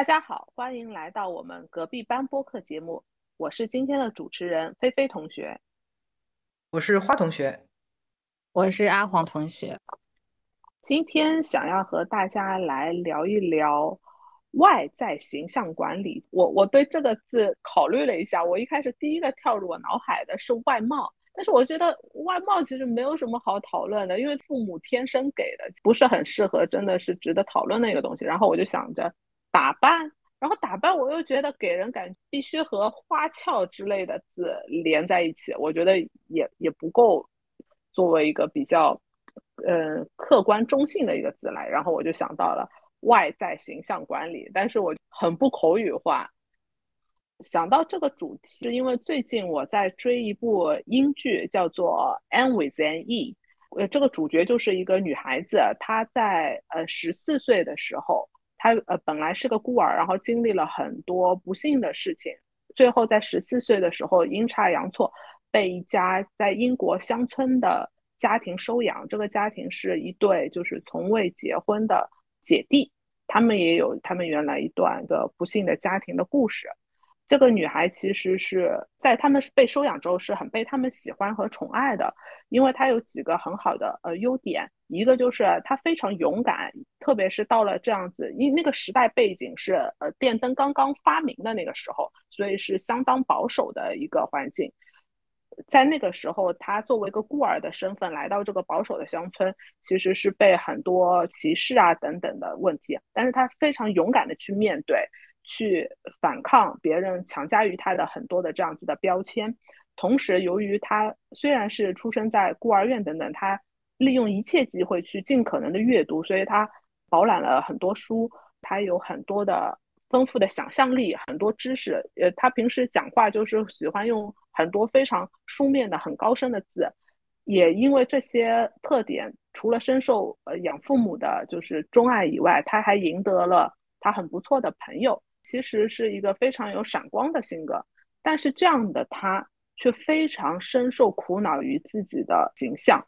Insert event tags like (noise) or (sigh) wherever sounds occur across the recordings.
大家好，欢迎来到我们隔壁班播客节目。我是今天的主持人菲菲同学，我是花同学，我是阿黄同学。今天想要和大家来聊一聊外在形象管理。我我对这个字考虑了一下，我一开始第一个跳入我脑海的是外貌，但是我觉得外貌其实没有什么好讨论的，因为父母天生给的不是很适合，真的是值得讨论的一个东西。然后我就想着打扮。然后打扮，我又觉得给人感必须和花俏之类的字连在一起，我觉得也也不够作为一个比较，呃，客观中性的一个字来。然后我就想到了外在形象管理，但是我很不口语化。想到这个主题，是因为最近我在追一部英剧，叫做《Anne with an E》，呃，这个主角就是一个女孩子，她在呃十四岁的时候。他呃本来是个孤儿，然后经历了很多不幸的事情，最后在十四岁的时候阴差阳错被一家在英国乡村的家庭收养。这个家庭是一对就是从未结婚的姐弟，他们也有他们原来一段的不幸的家庭的故事。这个女孩其实是在他们被收养之后是很被他们喜欢和宠爱的，因为她有几个很好的呃优点，一个就是她非常勇敢，特别是到了这样子，因那个时代背景是呃电灯刚刚发明的那个时候，所以是相当保守的一个环境，在那个时候，她作为一个孤儿的身份来到这个保守的乡村，其实是被很多歧视啊等等的问题，但是她非常勇敢的去面对。去反抗别人强加于他的很多的这样子的标签，同时由于他虽然是出生在孤儿院等等，他利用一切机会去尽可能的阅读，所以他饱览了很多书，他有很多的丰富的想象力，很多知识。呃，他平时讲话就是喜欢用很多非常书面的很高深的字，也因为这些特点，除了深受呃养父母的就是钟爱以外，他还赢得了他很不错的朋友。其实是一个非常有闪光的性格，但是这样的他却非常深受苦恼于自己的形象，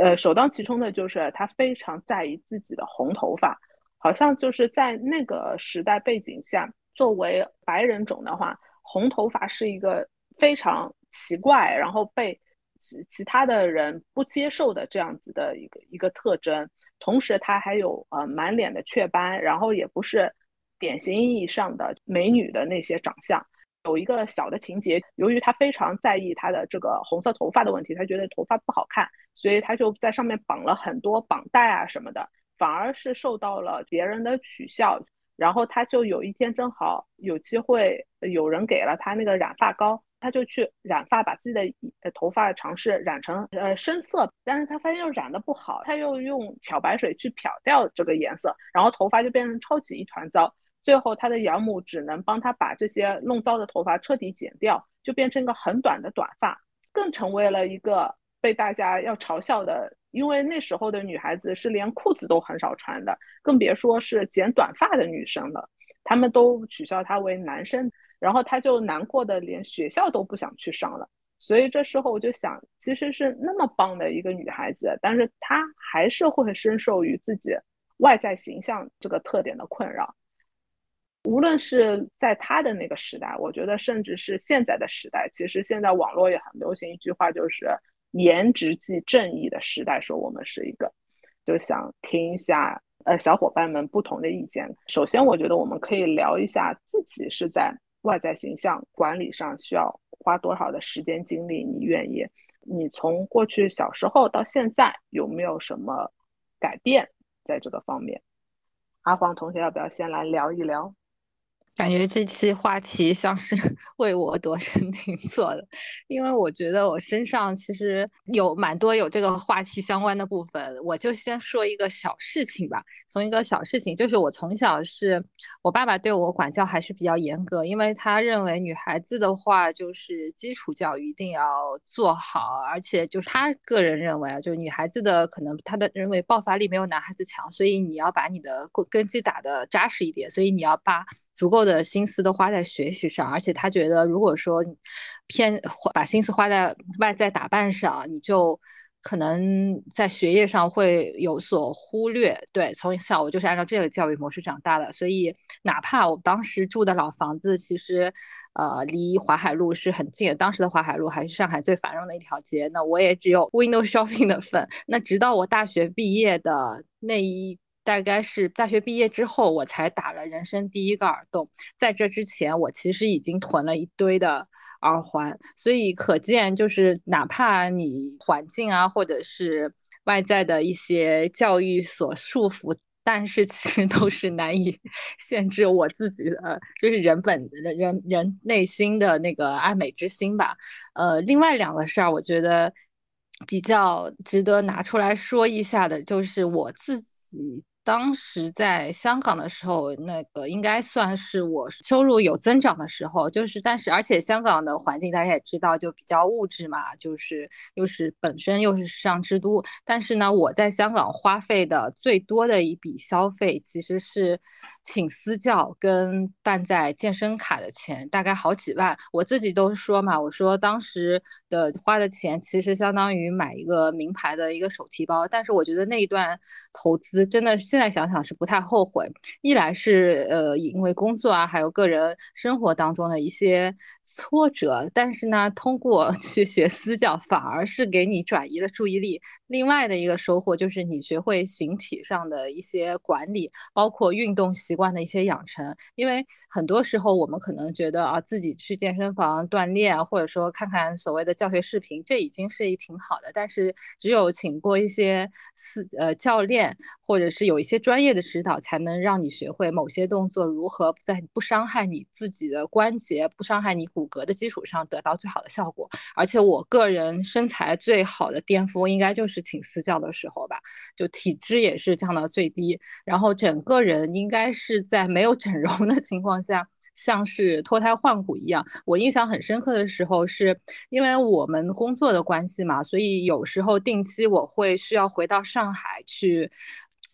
呃，首当其冲的就是他非常在意自己的红头发，好像就是在那个时代背景下，作为白人种的话，红头发是一个非常奇怪，然后被其其他的人不接受的这样子的一个一个特征，同时他还有呃满脸的雀斑，然后也不是。典型意义上的美女的那些长相，有一个小的情节，由于他非常在意他的这个红色头发的问题，他觉得头发不好看，所以他就在上面绑了很多绑带啊什么的，反而是受到了别人的取笑。然后他就有一天正好有机会，有人给了他那个染发膏，他就去染发，把自己的头发尝试染成呃深色，但是他发现又染的不好，他又用漂白水去漂掉这个颜色，然后头发就变成超级一团糟。最后，他的养母只能帮他把这些弄糟的头发彻底剪掉，就变成一个很短的短发，更成为了一个被大家要嘲笑的。因为那时候的女孩子是连裤子都很少穿的，更别说是剪短发的女生了。他们都取笑她为男生，然后她就难过的连学校都不想去上了。所以这时候我就想，其实是那么棒的一个女孩子，但是她还是会深受于自己外在形象这个特点的困扰。无论是在他的那个时代，我觉得甚至是现在的时代，其实现在网络也很流行一句话，就是“颜值即正义”的时代，说我们是一个，就想听一下呃小伙伴们不同的意见。首先，我觉得我们可以聊一下自己是在外在形象管理上需要花多少的时间精力，你愿意？你从过去小时候到现在有没有什么改变在这个方面？阿黄同学，要不要先来聊一聊？感觉这期话题像是 (laughs) 为我度身定做的，因为我觉得我身上其实有蛮多有这个话题相关的部分。我就先说一个小事情吧，从一个小事情，就是我从小是我爸爸对我管教还是比较严格，因为他认为女孩子的话就是基础教育一定要做好，而且就是他个人认为啊，就是女孩子的可能他的认为爆发力没有男孩子强，所以你要把你的根根基打得扎实一点，所以你要把。足够的心思都花在学习上，而且他觉得，如果说偏把心思花在外在打扮上，你就可能在学业上会有所忽略。对，从小我就是按照这个教育模式长大的，所以哪怕我当时住的老房子，其实呃离淮海路是很近的，当时的淮海路还是上海最繁荣的一条街，那我也只有 window shopping 的份。那直到我大学毕业的那一。大概是大学毕业之后，我才打了人生第一个耳洞。在这之前，我其实已经囤了一堆的耳环。所以可见，就是哪怕你环境啊，或者是外在的一些教育所束缚，但是其实都是难以 (laughs) 限制我自己的，就是人本人人内心的那个爱美之心吧。呃，另外两个事儿，我觉得比较值得拿出来说一下的，就是我自己。当时在香港的时候，那个应该算是我收入有增长的时候，就是但是而且香港的环境大家也知道，就比较物质嘛，就是又是本身又是时尚之都，但是呢，我在香港花费的最多的一笔消费其实是。请私教跟办在健身卡的钱大概好几万，我自己都说嘛，我说当时的花的钱其实相当于买一个名牌的一个手提包，但是我觉得那一段投资真的现在想想是不太后悔。一来是呃因为工作啊，还有个人生活当中的一些挫折，但是呢，通过去学私教反而是给你转移了注意力。另外的一个收获就是你学会形体上的一些管理，包括运动习。惯的一些养成，因为很多时候我们可能觉得啊，自己去健身房锻炼，或者说看看所谓的教学视频，这已经是一挺好的。但是只有请过一些私呃教练，或者是有一些专业的指导，才能让你学会某些动作如何在不伤害你自己的关节、不伤害你骨骼的基础上得到最好的效果。而且我个人身材最好的巅峰，应该就是请私教的时候吧，就体脂也是降到最低，然后整个人应该。是在没有整容的情况下，像是脱胎换骨一样。我印象很深刻的时候，是因为我们工作的关系嘛，所以有时候定期我会需要回到上海去。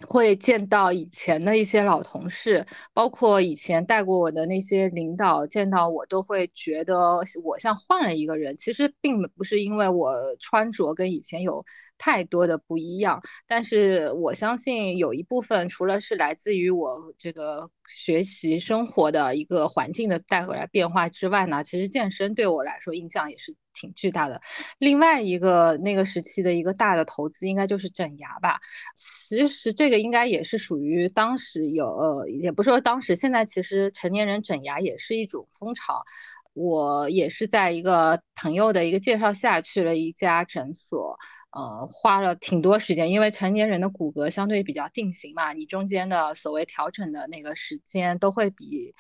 会见到以前的一些老同事，包括以前带过我的那些领导，见到我都会觉得我像换了一个人。其实并不是因为我穿着跟以前有太多的不一样，但是我相信有一部分除了是来自于我这个学习生活的一个环境的带回来变化之外呢，其实健身对我来说印象也是。挺巨大的，另外一个那个时期的一个大的投资应该就是整牙吧。其实这个应该也是属于当时有，呃，也不说当时，现在其实成年人整牙也是一种风潮。我也是在一个朋友的一个介绍下去了一家诊所，呃，花了挺多时间，因为成年人的骨骼相对比较定型嘛，你中间的所谓调整的那个时间都会比，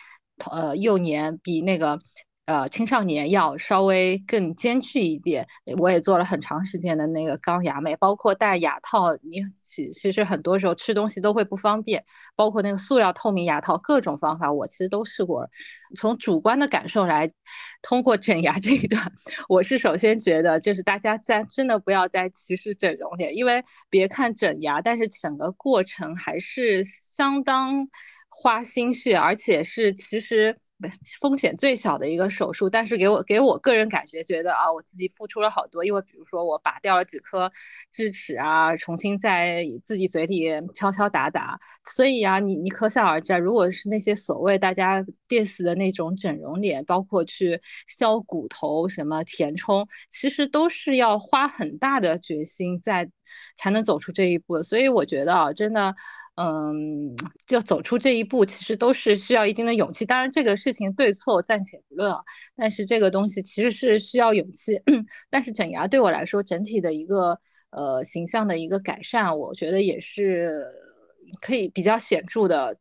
呃，幼年比那个。呃，青少年要稍微更艰巨一点。我也做了很长时间的那个钢牙美，包括戴牙套，你其其实很多时候吃东西都会不方便。包括那个塑料透明牙套，各种方法我其实都试过。从主观的感受来，通过整牙这一段，我是首先觉得，就是大家在真的不要再歧视整容脸，因为别看整牙，但是整个过程还是相当花心血，而且是其实。(laughs) 风险最小的一个手术，但是给我给我个人感觉觉得啊，我自己付出了好多，因为比如说我拔掉了几颗智齿啊，重新在自己嘴里敲敲打打，所以啊，你你可想而知啊，如果是那些所谓大家 diss 的那种整容脸，包括去削骨头、什么填充，其实都是要花很大的决心在才能走出这一步，所以我觉得啊，真的。嗯，就走出这一步，其实都是需要一定的勇气。当然，这个事情对错暂且不论啊，但是这个东西其实是需要勇气。(coughs) 但是整牙对我来说，整体的一个呃形象的一个改善，我觉得也是可以比较显著的。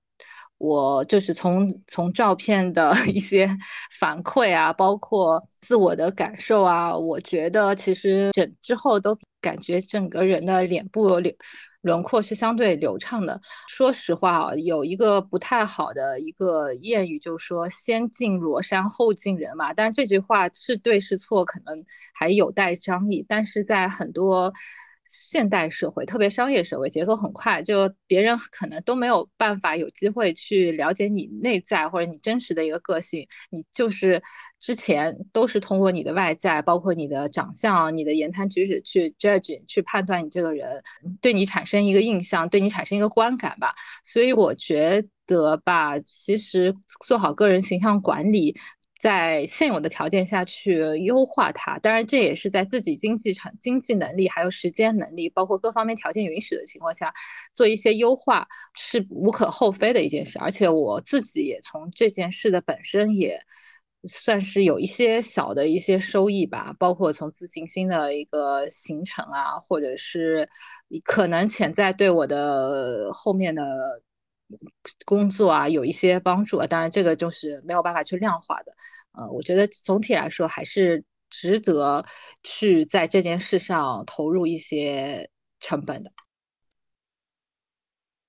我就是从从照片的 (laughs) 一些反馈啊，包括自我的感受啊，我觉得其实整之后都感觉整个人的脸部流。轮廓是相对流畅的。说实话啊，有一个不太好的一个谚语，就是说“先敬罗山后敬人”嘛。但这句话是对是错，可能还有待商议。但是在很多现代社会，特别商业社会，节奏很快，就别人可能都没有办法有机会去了解你内在或者你真实的一个个性。你就是之前都是通过你的外在，包括你的长相、你的言谈举止去 judge、去判断你这个人，对你产生一个印象，对你产生一个观感吧。所以我觉得吧，其实做好个人形象管理。在现有的条件下去优化它，当然这也是在自己经济成经济能力、还有时间能力，包括各方面条件允许的情况下，做一些优化是无可厚非的一件事。而且我自己也从这件事的本身也算是有一些小的一些收益吧，包括从自信心的一个形成啊，或者是可能潜在对我的后面的。工作啊，有一些帮助啊，当然这个就是没有办法去量化的。呃，我觉得总体来说还是值得去在这件事上投入一些成本的。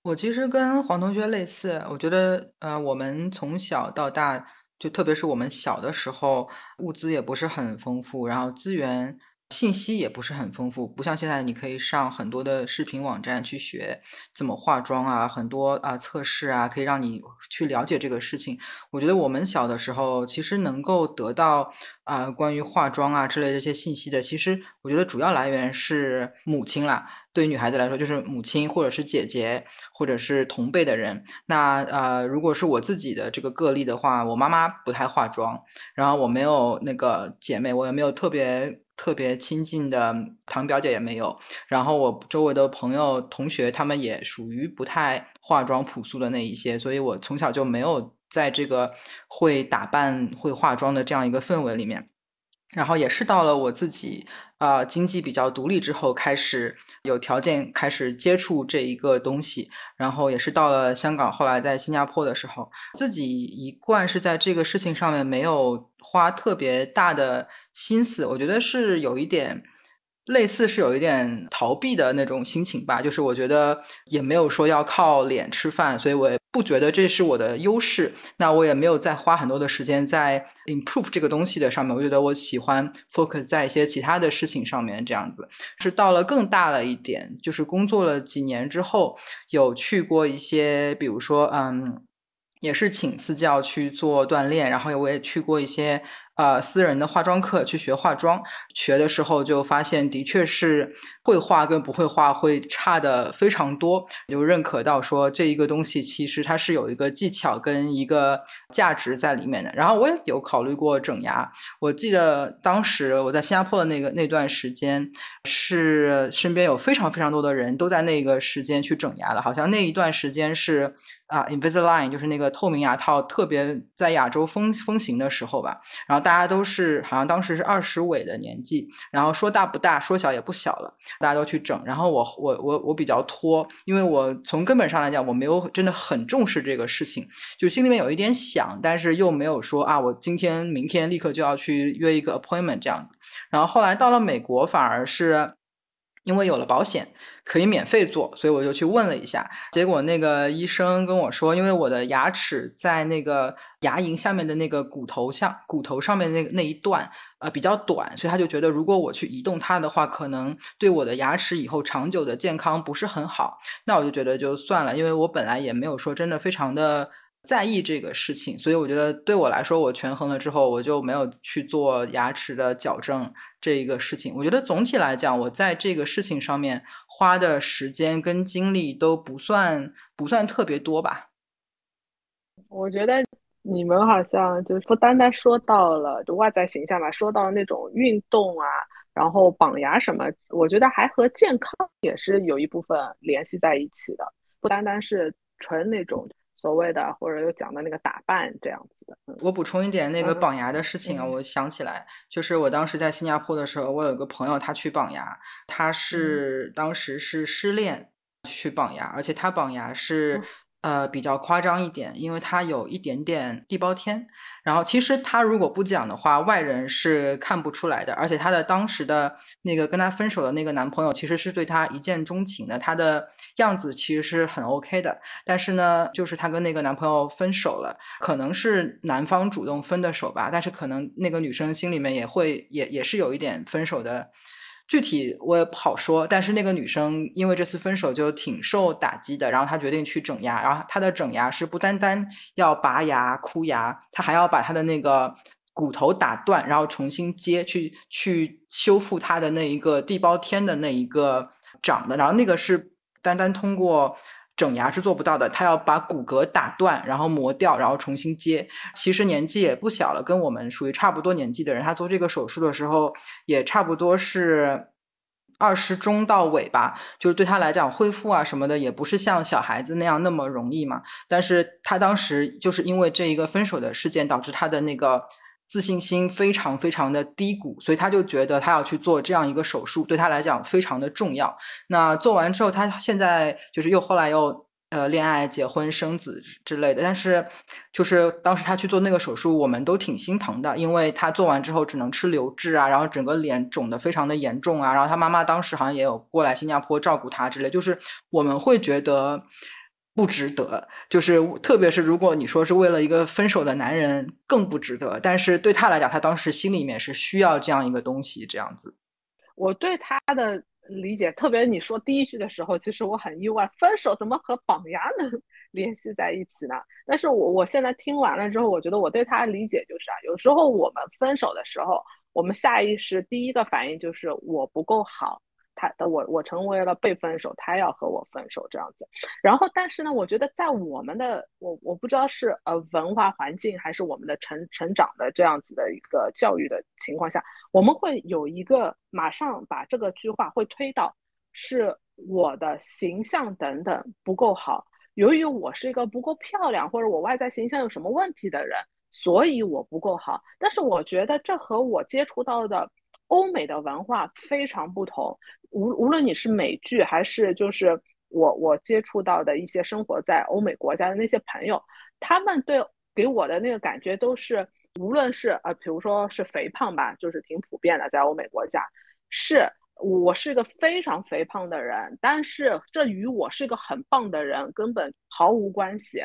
我其实跟黄同学类似，我觉得呃，我们从小到大，就特别是我们小的时候，物资也不是很丰富，然后资源。信息也不是很丰富，不像现在，你可以上很多的视频网站去学怎么化妆啊，很多啊测试啊，可以让你去了解这个事情。我觉得我们小的时候，其实能够得到啊关于化妆啊之类这些信息的，其实我觉得主要来源是母亲啦。对于女孩子来说，就是母亲或者是姐姐或者是同辈的人。那呃，如果是我自己的这个个例的话，我妈妈不太化妆，然后我没有那个姐妹，我也没有特别。特别亲近的堂表姐也没有，然后我周围的朋友、同学，他们也属于不太化妆、朴素的那一些，所以我从小就没有在这个会打扮、会化妆的这样一个氛围里面。然后也是到了我自己啊经济比较独立之后，开始有条件开始接触这一个东西。然后也是到了香港，后来在新加坡的时候，自己一贯是在这个事情上面没有花特别大的心思。我觉得是有一点。类似是有一点逃避的那种心情吧，就是我觉得也没有说要靠脸吃饭，所以我也不觉得这是我的优势。那我也没有再花很多的时间在 improve 这个东西的上面。我觉得我喜欢 focus 在一些其他的事情上面，这样子。是到了更大了一点，就是工作了几年之后，有去过一些，比如说，嗯，也是请私教去做锻炼，然后我也去过一些。呃，私人的化妆课去学化妆，学的时候就发现，的确是会画跟不会画会差的非常多。就认可到说，这一个东西其实它是有一个技巧跟一个价值在里面的。然后我也有考虑过整牙，我记得当时我在新加坡的那个那段时间，是身边有非常非常多的人都在那个时间去整牙了，好像那一段时间是啊，Invisalign 就是那个透明牙套特别在亚洲风风行的时候吧，然后。大家都是好像当时是二十尾的年纪，然后说大不大，说小也不小了，大家都去整。然后我我我我比较拖，因为我从根本上来讲，我没有真的很重视这个事情，就心里面有一点想，但是又没有说啊，我今天明天立刻就要去约一个 appointment 这样然后后来到了美国，反而是。因为有了保险，可以免费做，所以我就去问了一下。结果那个医生跟我说，因为我的牙齿在那个牙龈下面的那个骨头像骨头上面那那一段，呃，比较短，所以他就觉得如果我去移动它的话，可能对我的牙齿以后长久的健康不是很好。那我就觉得就算了，因为我本来也没有说真的非常的。在意这个事情，所以我觉得对我来说，我权衡了之后，我就没有去做牙齿的矫正这一个事情。我觉得总体来讲，我在这个事情上面花的时间跟精力都不算不算特别多吧。我觉得你们好像就是不单单说到了就外在形象吧，说到那种运动啊，然后绑牙什么，我觉得还和健康也是有一部分联系在一起的，不单单是纯那种。所谓的或者有讲的那个打扮这样子的，我补充一点那个绑牙的事情啊，我想起来，就是我当时在新加坡的时候，我有个朋友他去绑牙，他是当时是失恋去绑牙，而且他绑牙是。呃，比较夸张一点，因为他有一点点地包天。然后其实他如果不讲的话，外人是看不出来的。而且他的当时的那个跟他分手的那个男朋友，其实是对他一见钟情的。他的样子其实是很 OK 的。但是呢，就是他跟那个男朋友分手了，可能是男方主动分的手吧。但是可能那个女生心里面也会也也是有一点分手的具体我也不好说。但是那个女生因为这次分手就挺受打击的，然后她决定去整牙。然后她的整牙是不单单要拔牙箍牙，她还要把她的那个骨头打断，然后重新接，去去修复她的那一个地包天的那一个长的。然后那个是单单通过。整牙是做不到的，他要把骨骼打断，然后磨掉，然后重新接。其实年纪也不小了，跟我们属于差不多年纪的人，他做这个手术的时候也差不多是二十中到尾吧。就是对他来讲，恢复啊什么的也不是像小孩子那样那么容易嘛。但是他当时就是因为这一个分手的事件，导致他的那个。自信心非常非常的低谷，所以他就觉得他要去做这样一个手术，对他来讲非常的重要。那做完之后，他现在就是又后来又呃恋爱、结婚、生子之类的。但是就是当时他去做那个手术，我们都挺心疼的，因为他做完之后只能吃流质啊，然后整个脸肿的非常的严重啊。然后他妈妈当时好像也有过来新加坡照顾他之类，就是我们会觉得。不值得，就是特别是如果你说是为了一个分手的男人，更不值得。但是对他来讲，他当时心里面是需要这样一个东西，这样子。我对他的理解，特别你说第一句的时候，其实我很意外，分手怎么和绑牙能 (laughs) 联系在一起呢？但是我我现在听完了之后，我觉得我对他的理解就是啊，有时候我们分手的时候，我们下意识第一个反应就是我不够好。他的我我成为了被分手，他要和我分手这样子，然后但是呢，我觉得在我们的我我不知道是呃文化环境还是我们的成成长的这样子的一个教育的情况下，我们会有一个马上把这个句话会推到是我的形象等等不够好，由于我是一个不够漂亮或者我外在形象有什么问题的人，所以我不够好。但是我觉得这和我接触到的。欧美的文化非常不同，无无论你是美剧还是就是我我接触到的一些生活在欧美国家的那些朋友，他们对给我的那个感觉都是，无论是呃，比如说是肥胖吧，就是挺普遍的，在欧美国家，是我是一个非常肥胖的人，但是这与我是一个很棒的人根本毫无关系，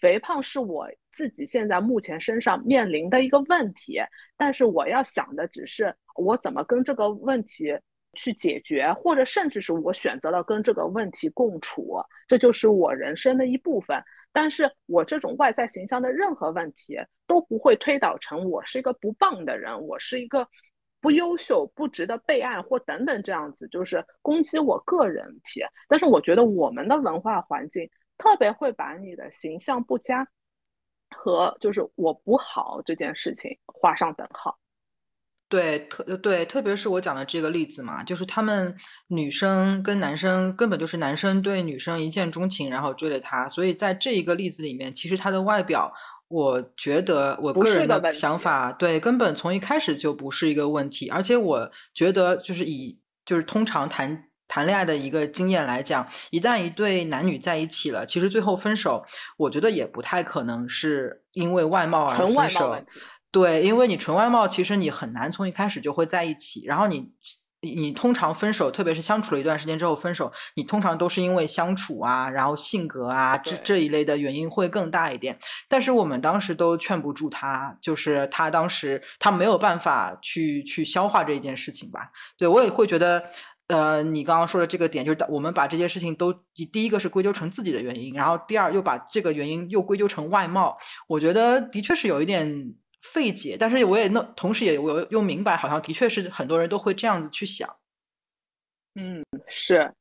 肥胖是我。自己现在目前身上面临的一个问题，但是我要想的只是我怎么跟这个问题去解决，或者甚至是我选择了跟这个问题共处，这就是我人生的一部分。但是我这种外在形象的任何问题都不会推导成我是一个不棒的人，我是一个不优秀、不值得被爱或等等这样子，就是攻击我个人体。但是我觉得我们的文化环境特别会把你的形象不佳。和就是我不好这件事情画上等号，对，特对，特别是我讲的这个例子嘛，就是他们女生跟男生根本就是男生对女生一见钟情，然后追了她，所以在这一个例子里面，其实他的外表，我觉得我个人的想法，对，根本从一开始就不是一个问题，而且我觉得就是以就是通常谈。谈恋爱的一个经验来讲，一旦一对男女在一起了，其实最后分手，我觉得也不太可能是因为外貌而分手。对，因为你纯外貌，其实你很难从一开始就会在一起。然后你，你通常分手，特别是相处了一段时间之后分手，你通常都是因为相处啊，然后性格啊这这一类的原因会更大一点。但是我们当时都劝不住他，就是他当时他没有办法去去消化这一件事情吧。对我也会觉得。呃，你刚刚说的这个点，就是我们把这些事情都第一个是归咎成自己的原因，然后第二又把这个原因又归咎成外貌，我觉得的确是有一点费解。但是我也那同时也我又明白，好像的确是很多人都会这样子去想。嗯，是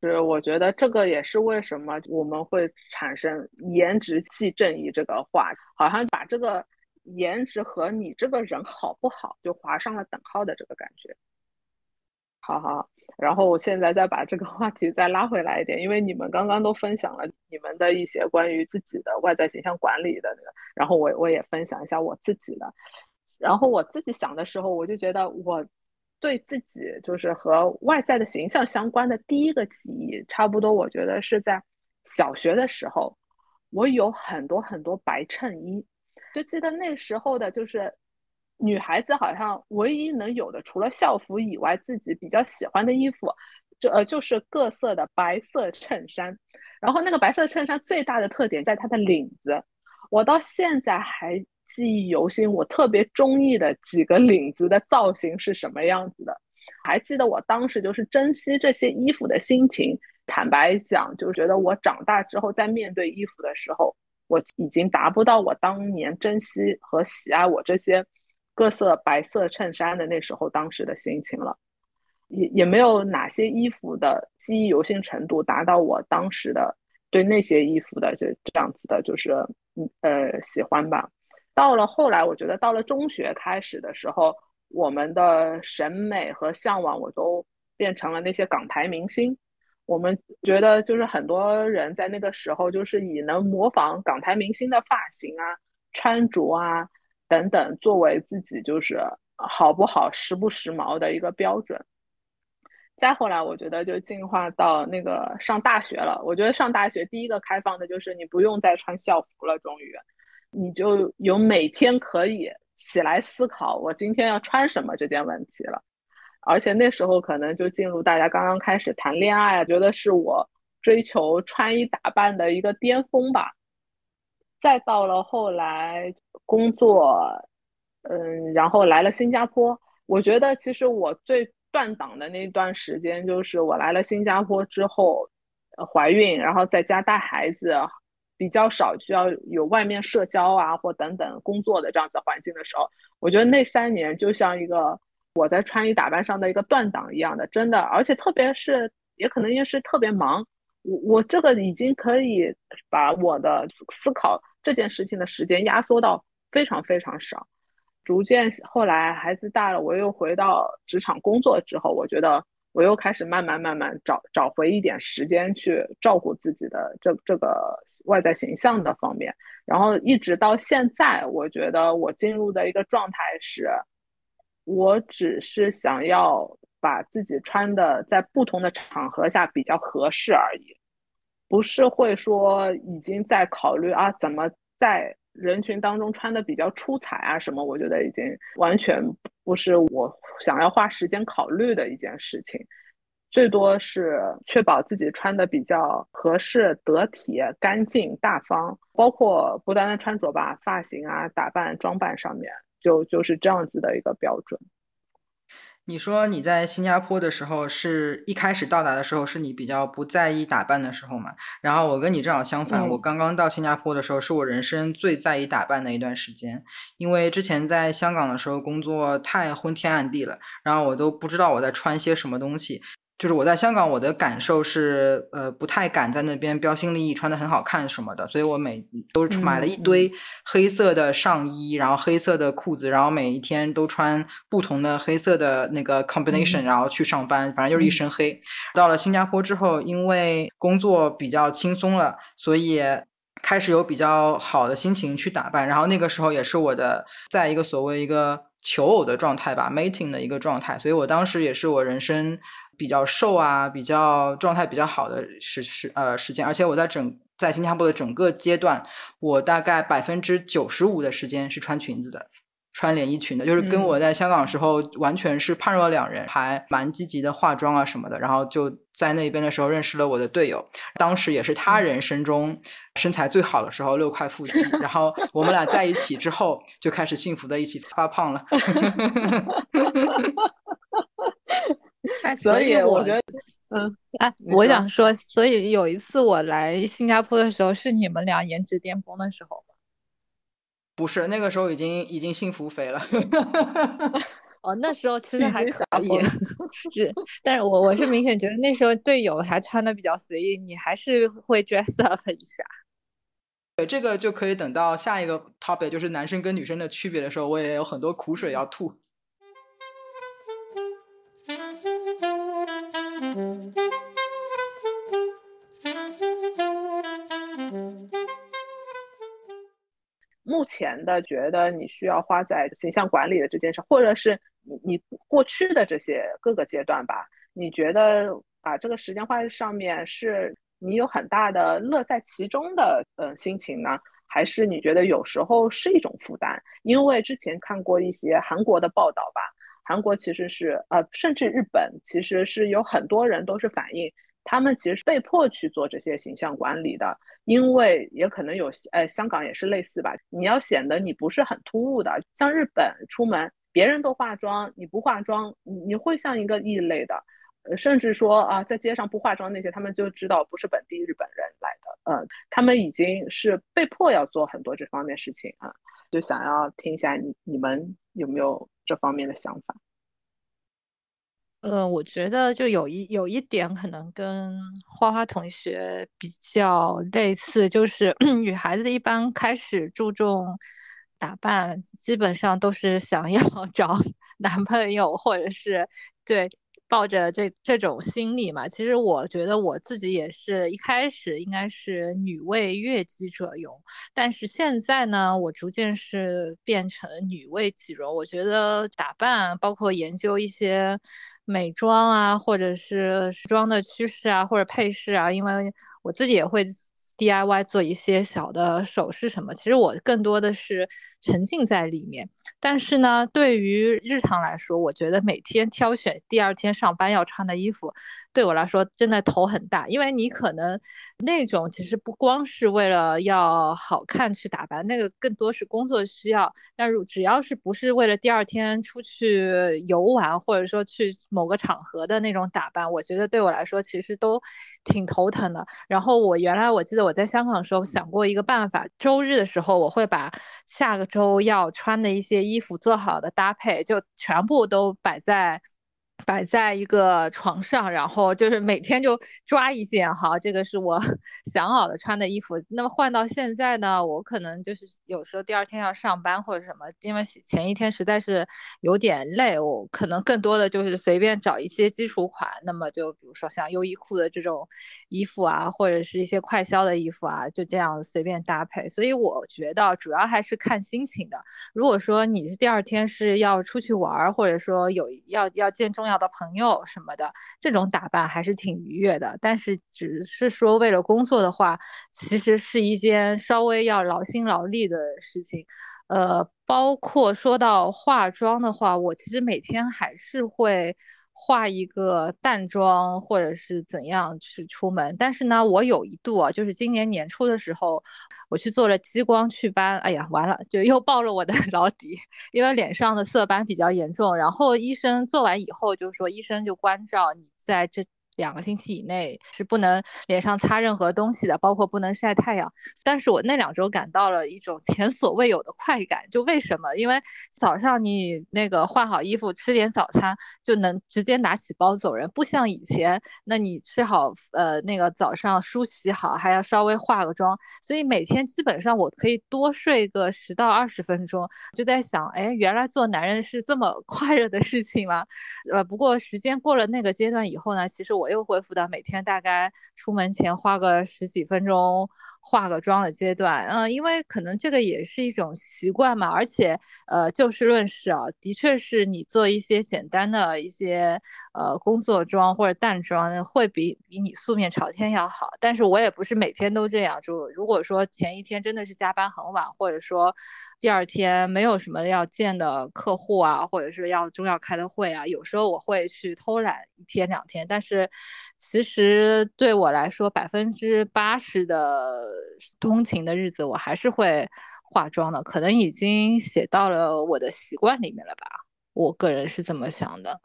是，我觉得这个也是为什么我们会产生颜值即正义这个话，好像把这个颜值和你这个人好不好就划上了等号的这个感觉。好好，然后我现在再把这个话题再拉回来一点，因为你们刚刚都分享了你们的一些关于自己的外在形象管理的那个，然后我我也分享一下我自己的。然后我自己想的时候，我就觉得我对自己就是和外在的形象相关的第一个记忆，差不多我觉得是在小学的时候，我有很多很多白衬衣，就记得那时候的就是。女孩子好像唯一能有的，除了校服以外，自己比较喜欢的衣服，就呃就是各色的白色衬衫。然后那个白色衬衫最大的特点在它的领子，我到现在还记忆犹新。我特别中意的几个领子的造型是什么样子的？还记得我当时就是珍惜这些衣服的心情。坦白讲，就觉得我长大之后在面对衣服的时候，我已经达不到我当年珍惜和喜爱我这些各色白色衬衫的那时候当时的心情了。也也没有哪些衣服的记忆犹新程度达到我当时的对那些衣服的就这样子的，就是嗯呃喜欢吧。到了后来，我觉得到了中学开始的时候，我们的审美和向往我都变成了那些港台明星。我们觉得就是很多人在那个时候就是以能模仿港台明星的发型啊、穿着啊等等作为自己就是好不好、时不时髦的一个标准。再后来，我觉得就进化到那个上大学了。我觉得上大学第一个开放的就是你不用再穿校服了，终于，你就有每天可以起来思考我今天要穿什么这件问题了。而且那时候可能就进入大家刚刚开始谈恋爱，觉得是我追求穿衣打扮的一个巅峰吧。再到了后来工作，嗯，然后来了新加坡，我觉得其实我最。断档的那段时间，就是我来了新加坡之后，怀孕，然后在家带孩子，比较少需要有外面社交啊或等等工作的这样子环境的时候，我觉得那三年就像一个我在穿衣打扮上的一个断档一样的，真的，而且特别是也可能因为是特别忙，我我这个已经可以把我的思考这件事情的时间压缩到非常非常少。逐渐后来孩子大了，我又回到职场工作之后，我觉得我又开始慢慢慢慢找找回一点时间去照顾自己的这这个外在形象的方面，然后一直到现在，我觉得我进入的一个状态是，我只是想要把自己穿的在不同的场合下比较合适而已，不是会说已经在考虑啊怎么在。人群当中穿的比较出彩啊，什么？我觉得已经完全不是我想要花时间考虑的一件事情，最多是确保自己穿的比较合适、得体、干净、大方，包括不单单穿着吧，发型啊、打扮、装扮上面，就就是这样子的一个标准。你说你在新加坡的时候，是一开始到达的时候，是你比较不在意打扮的时候嘛？然后我跟你正好相反，我刚刚到新加坡的时候，是我人生最在意打扮的一段时间，因为之前在香港的时候工作太昏天暗地了，然后我都不知道我在穿些什么东西。就是我在香港，我的感受是，呃，不太敢在那边标新立异，穿的很好看什么的，所以我每都买了一堆黑色的上衣，然后黑色的裤子，然后每一天都穿不同的黑色的那个 combination，然后去上班，反正就是一身黑。到了新加坡之后，因为工作比较轻松了，所以开始有比较好的心情去打扮。然后那个时候也是我的在一个所谓一个求偶的状态吧，mating 的一个状态，所以我当时也是我人生。比较瘦啊，比较状态比较好的时时呃时间，而且我在整在新加坡的整个阶段，我大概百分之九十五的时间是穿裙子的，穿连衣裙的，就是跟我在香港时候完全是判若两人，还蛮积极的化妆啊什么的。然后就在那边的时候认识了我的队友，当时也是他人生中身材最好的时候，六块腹肌。然后我们俩在一起之后，就开始幸福的一起发胖了。(laughs) (laughs) 所以我觉得，嗯，哎，我想说，所以有一次我来新加坡的时候，是你们俩颜值巅峰的时候吗？不是，那个时候已经已经幸福肥了。(laughs) (laughs) 哦，那时候其实还可以，是，但是我我是明显觉得那时候队友还穿的比较随意，你还是会 dress up 一下。对，这个就可以等到下一个 topic，就是男生跟女生的区别的时候，我也有很多苦水要吐。目前的觉得你需要花在形象管理的这件事，或者是你你过去的这些各个阶段吧，你觉得把这个时间花在上面，是你有很大的乐在其中的呃心情呢，还是你觉得有时候是一种负担？因为之前看过一些韩国的报道吧。韩国其实是呃，甚至日本其实是有很多人都是反映，他们其实是被迫去做这些形象管理的，因为也可能有呃香港也是类似吧，你要显得你不是很突兀的，像日本出门别人都化妆，你不化妆，你你会像一个异类的。甚至说啊，在街上不化妆那些，他们就知道不是本地日本人来的。呃，他们已经是被迫要做很多这方面事情啊。就想要听一下你你们有没有这方面的想法？呃，我觉得就有一有一点可能跟花花同学比较类似，就是 (clears throat) 女孩子一般开始注重打扮，基本上都是想要 (laughs) 找男朋友，或者是对。抱着这这种心理嘛，其实我觉得我自己也是一开始应该是女为悦己者容，但是现在呢，我逐渐是变成女为己容。我觉得打扮，包括研究一些美妆啊，或者是时装的趋势啊，或者配饰啊，因为我自己也会。DIY 做一些小的首饰什么，其实我更多的是沉浸在里面。但是呢，对于日常来说，我觉得每天挑选第二天上班要穿的衣服。对我来说，真的头很大，因为你可能那种其实不光是为了要好看去打扮，那个更多是工作需要。但是只要是不是为了第二天出去游玩，或者说去某个场合的那种打扮，我觉得对我来说其实都挺头疼的。然后我原来我记得我在香港的时候想过一个办法，周日的时候我会把下个周要穿的一些衣服做好的搭配，就全部都摆在。摆在一个床上，然后就是每天就抓一件哈，这个是我 (laughs) 想好的穿的衣服。那么换到现在呢，我可能就是有时候第二天要上班或者什么，因为前一天实在是有点累，我可能更多的就是随便找一些基础款。那么就比如说像优衣库的这种衣服啊，或者是一些快销的衣服啊，就这样随便搭配。所以我觉得主要还是看心情的。如果说你是第二天是要出去玩，或者说有要要见重要。要的朋友什么的，这种打扮还是挺愉悦的。但是只是说为了工作的话，其实是一件稍微要劳心劳力的事情。呃，包括说到化妆的话，我其实每天还是会。化一个淡妆或者是怎样去出门，但是呢，我有一度啊，就是今年年初的时候，我去做了激光祛斑，哎呀，完了，就又爆了我的 (laughs) 老底，因为脸上的色斑比较严重，然后医生做完以后就说，医生就关照你在这。两个星期以内是不能脸上擦任何东西的，包括不能晒太阳。但是我那两周感到了一种前所未有的快感，就为什么？因为早上你那个换好衣服，吃点早餐就能直接拿起包走人，不像以前，那你吃好呃那个早上梳洗好，还要稍微化个妆，所以每天基本上我可以多睡个十到二十分钟。就在想，哎，原来做男人是这么 (laughs) 快乐的事情吗？呃，不过时间过了那个阶段以后呢，其实我。又恢复到每天大概出门前花个十几分钟化个妆的阶段，嗯，因为可能这个也是一种习惯嘛，而且呃就事论事啊，的确是你做一些简单的一些呃工作妆或者淡妆会比比你素面朝天要好，但是我也不是每天都这样，就如果说前一天真的是加班很晚，或者说。第二天没有什么要见的客户啊，或者是要重要开的会啊，有时候我会去偷懒一天两天，但是其实对我来说，百分之八十的呃通勤的日子，我还是会化妆的，可能已经写到了我的习惯里面了吧，我个人是这么想的。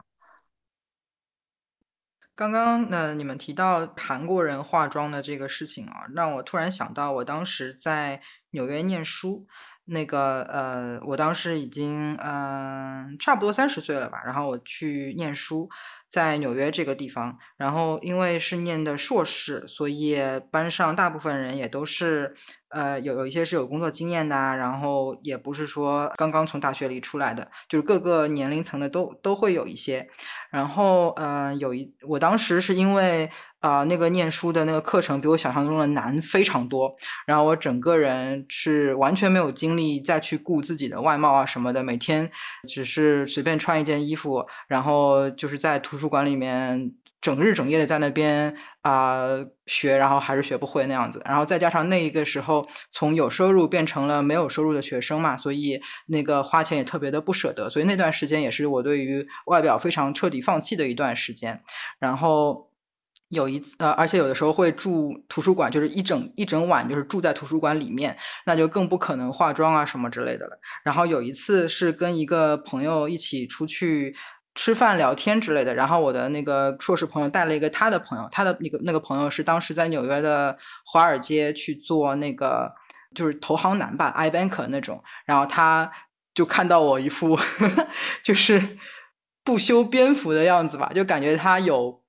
刚刚呢，你们提到韩国人化妆的这个事情啊，让我突然想到，我当时在纽约念书。那个呃，我当时已经嗯差不多三十岁了吧，然后我去念书，在纽约这个地方，然后因为是念的硕士，所以班上大部分人也都是呃有有一些是有工作经验的，然后也不是说刚刚从大学里出来的，就是各个年龄层的都都会有一些，然后嗯有一我当时是因为。啊，那个念书的那个课程比我想象中的难非常多，然后我整个人是完全没有精力再去顾自己的外貌啊什么的，每天只是随便穿一件衣服，然后就是在图书馆里面整日整夜的在那边啊学，然后还是学不会那样子，然后再加上那一个时候从有收入变成了没有收入的学生嘛，所以那个花钱也特别的不舍得，所以那段时间也是我对于外表非常彻底放弃的一段时间，然后。有一次，呃，而且有的时候会住图书馆，就是一整一整晚，就是住在图书馆里面，那就更不可能化妆啊什么之类的了。然后有一次是跟一个朋友一起出去吃饭聊天之类的，然后我的那个硕士朋友带了一个他的朋友，他的那个那个朋友是当时在纽约的华尔街去做那个就是投行男吧，I banker 那种，然后他就看到我一副 (laughs) 就是不修边幅的样子吧，就感觉他有。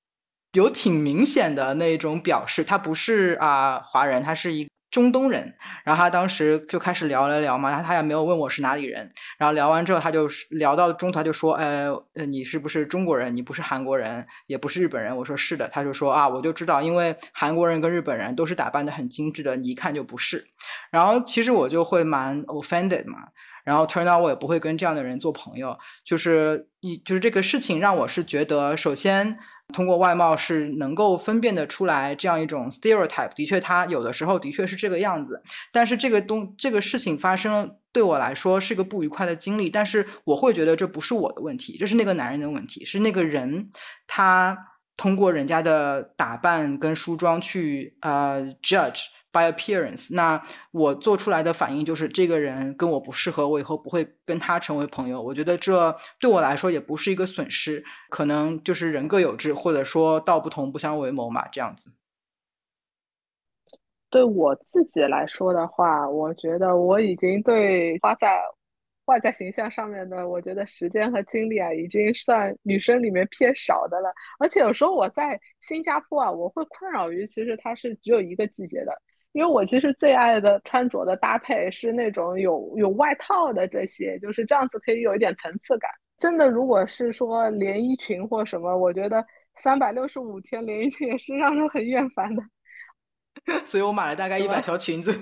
有挺明显的那种表示，他不是啊华人，他是一中东人。然后他当时就开始聊了聊嘛，他他也没有问我是哪里人。然后聊完之后，他就聊到中途，他就说：“呃，你是不是中国人？你不是韩国人，也不是日本人。”我说：“是的。”他就说：“啊，我就知道，因为韩国人跟日本人都是打扮的很精致的，你一看就不是。”然后其实我就会蛮 offended 嘛。然后 turn out 我也不会跟这样的人做朋友。就是一就是这个事情让我是觉得，首先。通过外貌是能够分辨得出来这样一种 stereotype，的确，他有的时候的确是这个样子。但是这个东这个事情发生对我来说是个不愉快的经历，但是我会觉得这不是我的问题，这是那个男人的问题，是那个人他通过人家的打扮跟梳妆去呃 judge。By appearance，那我做出来的反应就是这个人跟我不适合，我以后不会跟他成为朋友。我觉得这对我来说也不是一个损失，可能就是人各有志，或者说道不同不相为谋嘛，这样子。对我自己来说的话，我觉得我已经对花在外在形象上面的，我觉得时间和精力啊，已经算女生里面偏少的了。而且有时候我在新加坡啊，我会困扰于其实它是只有一个季节的。因为我其实最爱的穿着的搭配是那种有有外套的这些，就是这样子可以有一点层次感。真的，如果是说连衣裙或什么，我觉得三百六十五天连衣裙也是让人很厌烦的。所以我买了大概一百条裙子。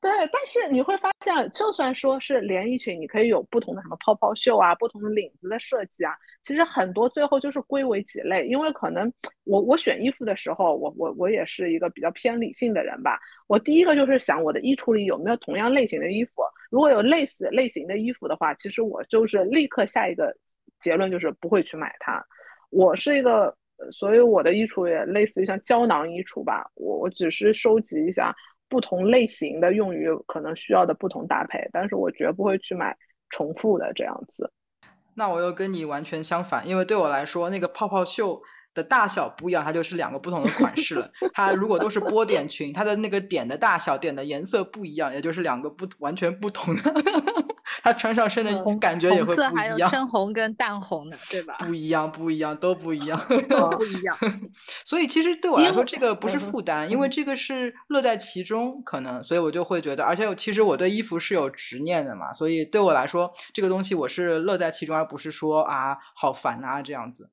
对，但是你会发现，就算说是连衣裙，你可以有不同的什么泡泡袖啊，不同的领子的设计啊，其实很多最后就是归为几类。因为可能我我选衣服的时候，我我我也是一个比较偏理性的人吧。我第一个就是想我的衣橱里有没有同样类型的衣服，如果有类似类型的衣服的话，其实我就是立刻下一个结论就是不会去买它。我是一个。所以我的衣橱也类似于像胶囊衣橱吧，我我只是收集一下不同类型的用于可能需要的不同搭配，但是我绝不会去买重复的这样子。那我又跟你完全相反，因为对我来说，那个泡泡袖的大小不一样，它就是两个不同的款式了。它如果都是波点裙，它的那个点的大小、点的颜色不一样，也就是两个不完全不同的。他穿上身的感觉也会不一样。还有深红跟淡红的，对吧？不一样，不一样，都不一样，(laughs) 都不一样。(laughs) 所以其实对我来说，这个不是负担，因为这个是乐在其中，可能，所以我就会觉得，而且其实我对衣服是有执念的嘛，所以对我来说，这个东西我是乐在其中，而不是说啊好烦啊这样子。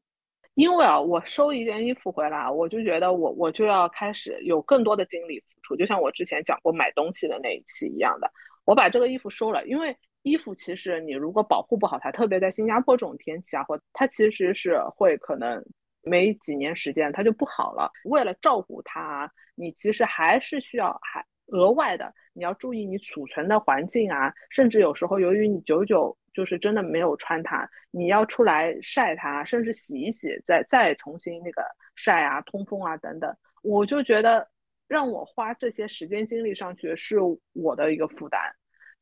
因为啊，我收一件衣服回来，我就觉得我我就要开始有更多的精力付出，就像我之前讲过买东西的那一期一样的，我把这个衣服收了，因为。衣服其实你如果保护不好它，特别在新加坡这种天气啊，或它其实是会可能没几年时间它就不好了。为了照顾它，你其实还是需要还额外的，你要注意你储存的环境啊，甚至有时候由于你久久就是真的没有穿它，你要出来晒它，甚至洗一洗再再重新那个晒啊、通风啊等等。我就觉得让我花这些时间精力上去是我的一个负担。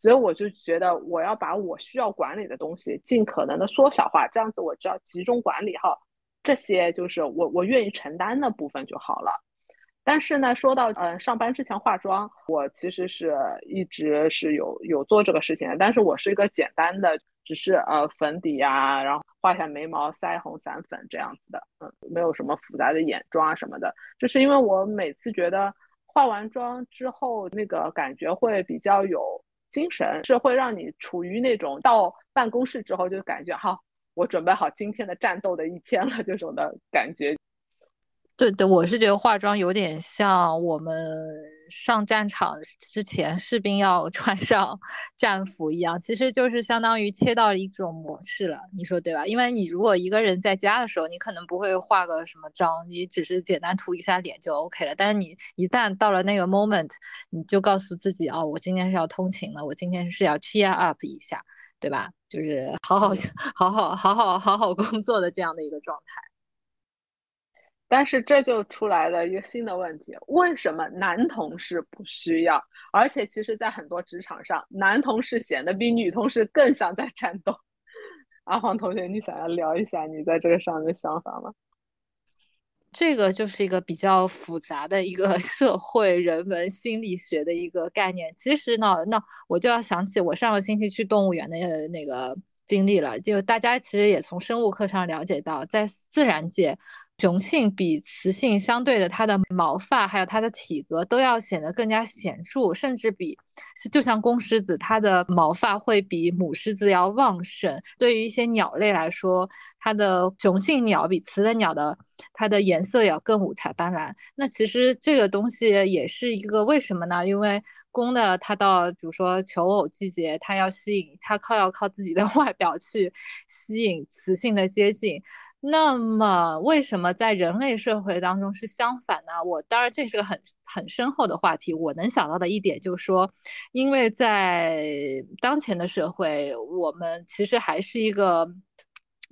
所以我就觉得我要把我需要管理的东西尽可能的缩小化，这样子我只要集中管理好这些，就是我我愿意承担的部分就好了。但是呢，说到嗯上班之前化妆，我其实是一直是有有做这个事情的，但是我是一个简单的，只是呃粉底呀，然后画一下眉毛、腮红、散粉这样子的，嗯，没有什么复杂的眼妆啊什么的。就是因为我每次觉得化完妆之后那个感觉会比较有。精神是会让你处于那种到办公室之后就感觉好，我准备好今天的战斗的一天了这种的感觉。对对，我是觉得化妆有点像我们上战场之前士兵要 (laughs) 穿上战服一样，其实就是相当于切到了一种模式了，你说对吧？因为你如果一个人在家的时候，你可能不会化个什么妆，你只是简单涂一下脸就 OK 了。但是你一旦到了那个 moment，你就告诉自己哦，我今天是要通勤了，我今天是要 cheer up 一下，对吧？就是好好 (laughs) 好好好好好好工作的这样的一个状态。但是这就出来了一个新的问题：为什么男同事不需要？而且其实，在很多职场上，男同事显得比女同事更想在战斗。(laughs) 阿黄同学，你想要聊一下你在这个上面的想法吗？这个就是一个比较复杂的一个 (laughs) 社会人文心理学的一个概念。其实呢，那我就要想起我上个星期去动物园的那个经历了。就大家其实也从生物课上了解到，在自然界。雄性比雌性相对的，它的毛发还有它的体格都要显得更加显著，甚至比就像公狮子，它的毛发会比母狮子要旺盛。对于一些鸟类来说，它的雄性鸟比雌的鸟的它的颜色要更五彩斑斓。那其实这个东西也是一个为什么呢？因为公的它到比如说求偶季节，它要吸引它靠要靠自己的 (laughs) 外表去吸引雌性的接近。那么，为什么在人类社会当中是相反呢？我当然这是个很很深厚的话题。我能想到的一点就是说，因为在当前的社会，我们其实还是一个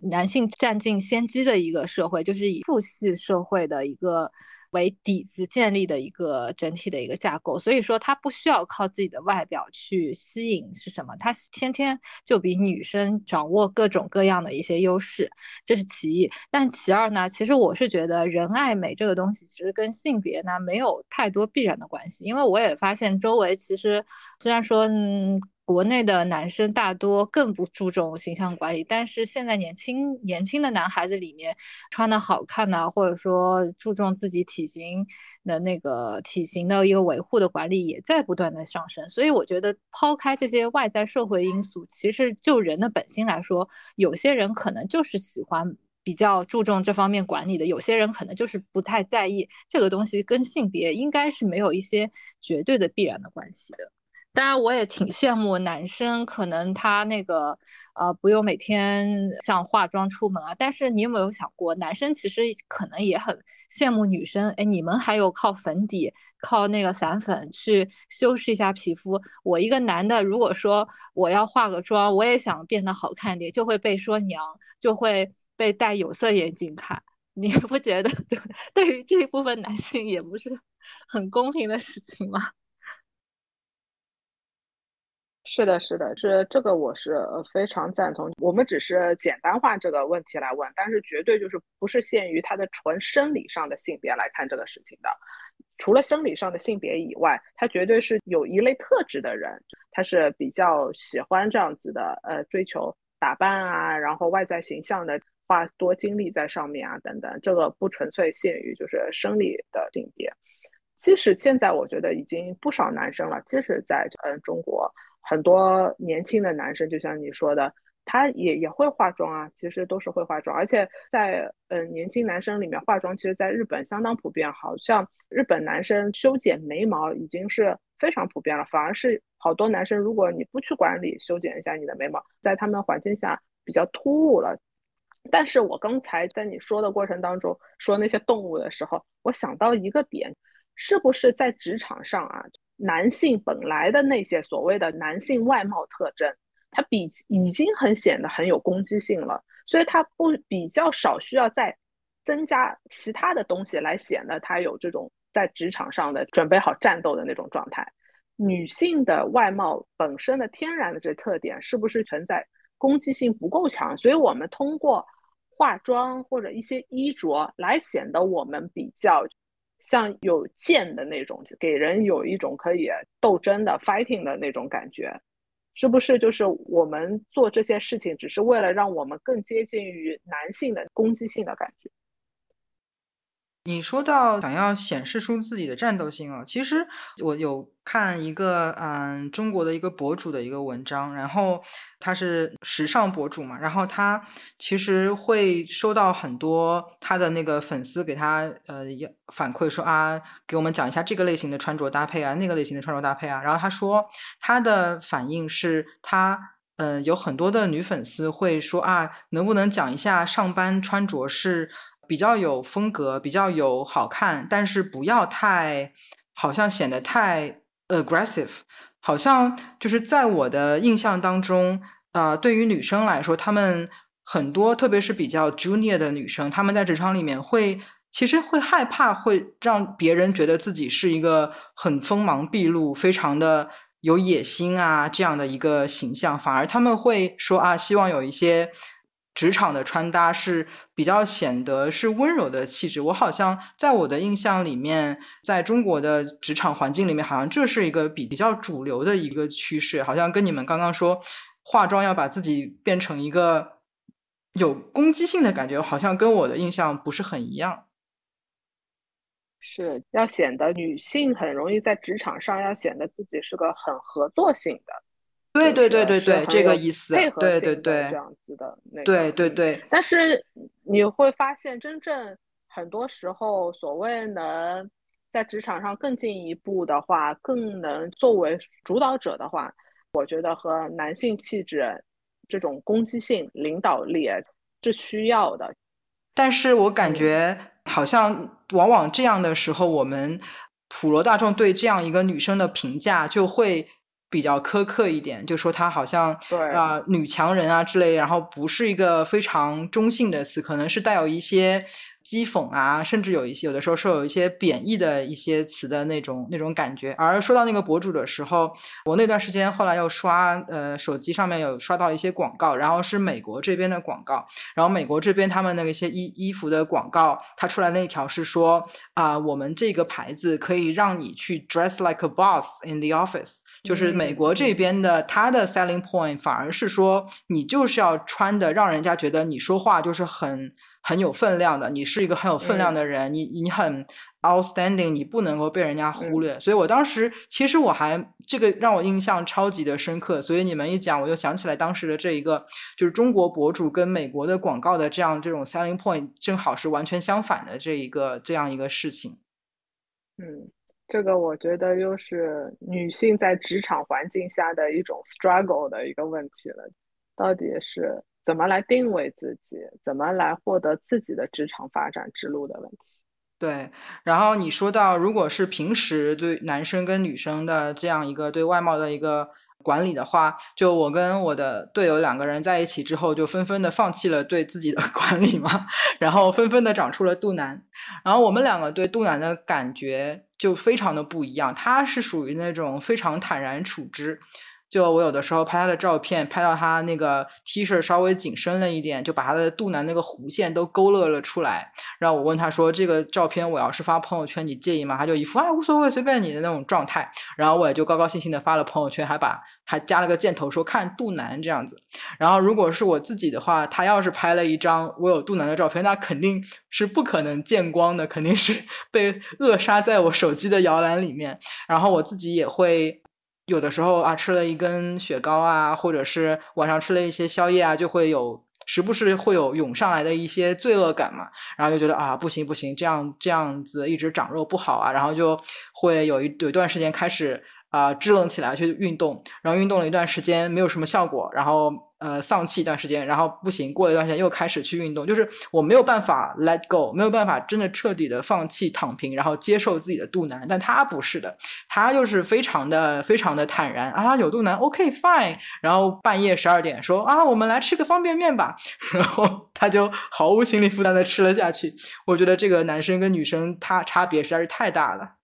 男性占尽先机的一个社会，就是以父系社会的一个。为底子建立的一个整体的一个架构，所以说他不需要靠自己的外表去吸引是什么，他天天就比女生掌握各种各样的一些优势，这是其一。但其二呢，其实我是觉得人爱美这个东西其实跟性别呢没有太多必然的关系，因为我也发现周围其实虽然说嗯。国内的男生大多更不注重形象管理，但是现在年轻年轻的男孩子里面穿的好看呐，或者说注重自己体型的那个体型的一个维护的管理也在不断的上升。所以我觉得抛开这些外在社会因素，其实就人的本心来说，有些人可能就是喜欢比较注重这方面管理的，有些人可能就是不太在意这个东西，跟性别应该是没有一些绝对的必然的关系的。当然，我也挺羡慕男生，可能他那个呃不用每天像化妆出门啊。但是你有没有想过，男生其实可能也很羡慕女生？哎，你们还有靠粉底、靠那个散粉去修饰一下皮肤。我一个男的，如果说我要化个妆，我也想变得好看点，就会被说娘，就会被戴有色眼镜看。你不觉得 (laughs) 对对于这一部分男性也不是很公平的事情吗？是的，是的，是这个，我是非常赞同。我们只是简单化这个问题来问，但是绝对就是不是限于他的纯生理上的性别来看这个事情的。除了生理上的性别以外，他绝对是有一类特质的人，他是比较喜欢这样子的，呃，追求打扮啊，然后外在形象的，花多精力在上面啊，等等。这个不纯粹限于就是生理的性别。即使现在，我觉得已经不少男生了，即使在嗯中国。很多年轻的男生，就像你说的，他也也会化妆啊，其实都是会化妆，而且在嗯年轻男生里面，化妆其实在日本相当普遍，好像日本男生修剪眉毛已经是非常普遍了，反而是好多男生，如果你不去管理，修剪一下你的眉毛，在他们环境下比较突兀了。但是我刚才在你说的过程当中说那些动物的时候，我想到一个点，是不是在职场上啊？男性本来的那些所谓的男性外貌特征，他比已经很显得很有攻击性了，所以他不比较少需要再增加其他的东西来显得他有这种在职场上的准备好战斗的那种状态。女性的外貌本身的天然的这特点是不是存在攻击性不够强？所以我们通过化妆或者一些衣着来显得我们比较。像有剑的那种，给人有一种可以斗争的 fighting 的那种感觉，是不是？就是我们做这些事情，只是为了让我们更接近于男性的攻击性的感觉。你说到想要显示出自己的战斗性啊，其实我有看一个嗯中国的一个博主的一个文章，然后他是时尚博主嘛，然后他其实会收到很多他的那个粉丝给他呃反馈说啊，给我们讲一下这个类型的穿着搭配啊，那个类型的穿着搭配啊，然后他说他的反应是他嗯有很多的女粉丝会说啊，能不能讲一下上班穿着是。比较有风格，比较有好看，但是不要太，好像显得太 aggressive，好像就是在我的印象当中，呃，对于女生来说，她们很多，特别是比较 junior 的女生，她们在职场里面会其实会害怕，会让别人觉得自己是一个很锋芒毕露、非常的有野心啊这样的一个形象，反而他们会说啊，希望有一些职场的穿搭是比较显得是温柔的气质。我好像在我的印象里面，在中国的职场环境里面，好像这是一个比比较主流的一个趋势，好像跟你们刚刚说化妆要把自己变成一个有攻击性的感觉，好像跟我的印象不是很一样。是要显得女性很容易在职场上要显得自己是个很合作性的，对对对对对，这个意思，配合对对对，这样子的那对对对。但是你会发现，真正很多时候，所谓能在职场上更进一步的话，更能作为主导者的话，我觉得和男性气质这种攻击性、领导力是需要的。但是我感觉好像。往往这样的时候，我们普罗大众对这样一个女生的评价就会比较苛刻一点，就说她好像啊女强人啊之类，然后不是一个非常中性的词，可能是带有一些。讥讽啊，甚至有一些有的时候是有一些贬义的一些词的那种那种感觉。而说到那个博主的时候，我那段时间后来又刷呃手机上面有刷到一些广告，然后是美国这边的广告，然后美国这边他们那个一些衣衣服的广告，它出来那一条是说啊，我们这个牌子可以让你去 dress like a boss in the office，就是美国这边的它的 selling point 反而是说你就是要穿的让人家觉得你说话就是很。很有分量的，你是一个很有分量的人，你你很 outstanding，你不能够被人家忽略。所以我当时其实我还这个让我印象超级的深刻。所以你们一讲，我就想起来当时的这一个，就是中国博主跟美国的广告的这样这种 selling point 正好是完全相反的这一个这样一个事情。嗯，这个我觉得又是女性在职场环境下的一种 struggle 的一个问题了，到底是。怎么来定位自己？怎么来获得自己的职场发展之路的问题？对，然后你说到，如果是平时对男生跟女生的这样一个对外貌的一个管理的话，就我跟我的队友两个人在一起之后，就纷纷的放弃了对自己的 (laughs) 管理嘛，然后纷纷的长出了肚腩。然后我们两个对肚腩的感觉就非常的不一样，他是属于那种非常坦然处之。就我有的时候拍他的照片，拍到他那个 T 恤稍微紧身了一点，就把他的肚腩那个弧线都勾勒了出来。然后我问他说：“这个照片我要是发朋友圈，你介意吗？”他就一副啊无所谓，随便你的那种状态。然后我也就高高兴兴的发了朋友圈，还把还加了个箭头说看肚腩这样子。然后如果是我自己的话，他要是拍了一张我有肚腩的照片，那肯定是不可能见光的，肯定是 (laughs) 被扼杀在我手机的摇篮里面。然后我自己也会。有的时候啊，吃了一根雪糕啊，或者是晚上吃了一些宵夜啊，就会有时不时会有涌上来的一些罪恶感嘛，然后就觉得啊，不行不行，这样这样子一直长肉不好啊，然后就会有一有一段时间开始啊支棱起来去运动，然后运动了一段时间没有什么效果，然后。呃，丧气一段时间，然后不行，过了一段时间又开始去运动，就是我没有办法 let go，没有办法真的彻底的放弃躺平，然后接受自己的肚腩。但他不是的，他就是非常的非常的坦然啊，有肚腩，OK fine。然后半夜十二点说啊，我们来吃个方便面吧，(laughs) 然后他就毫无心理负担的吃了下去。我觉得这个男生跟女生他差别实在是太大了。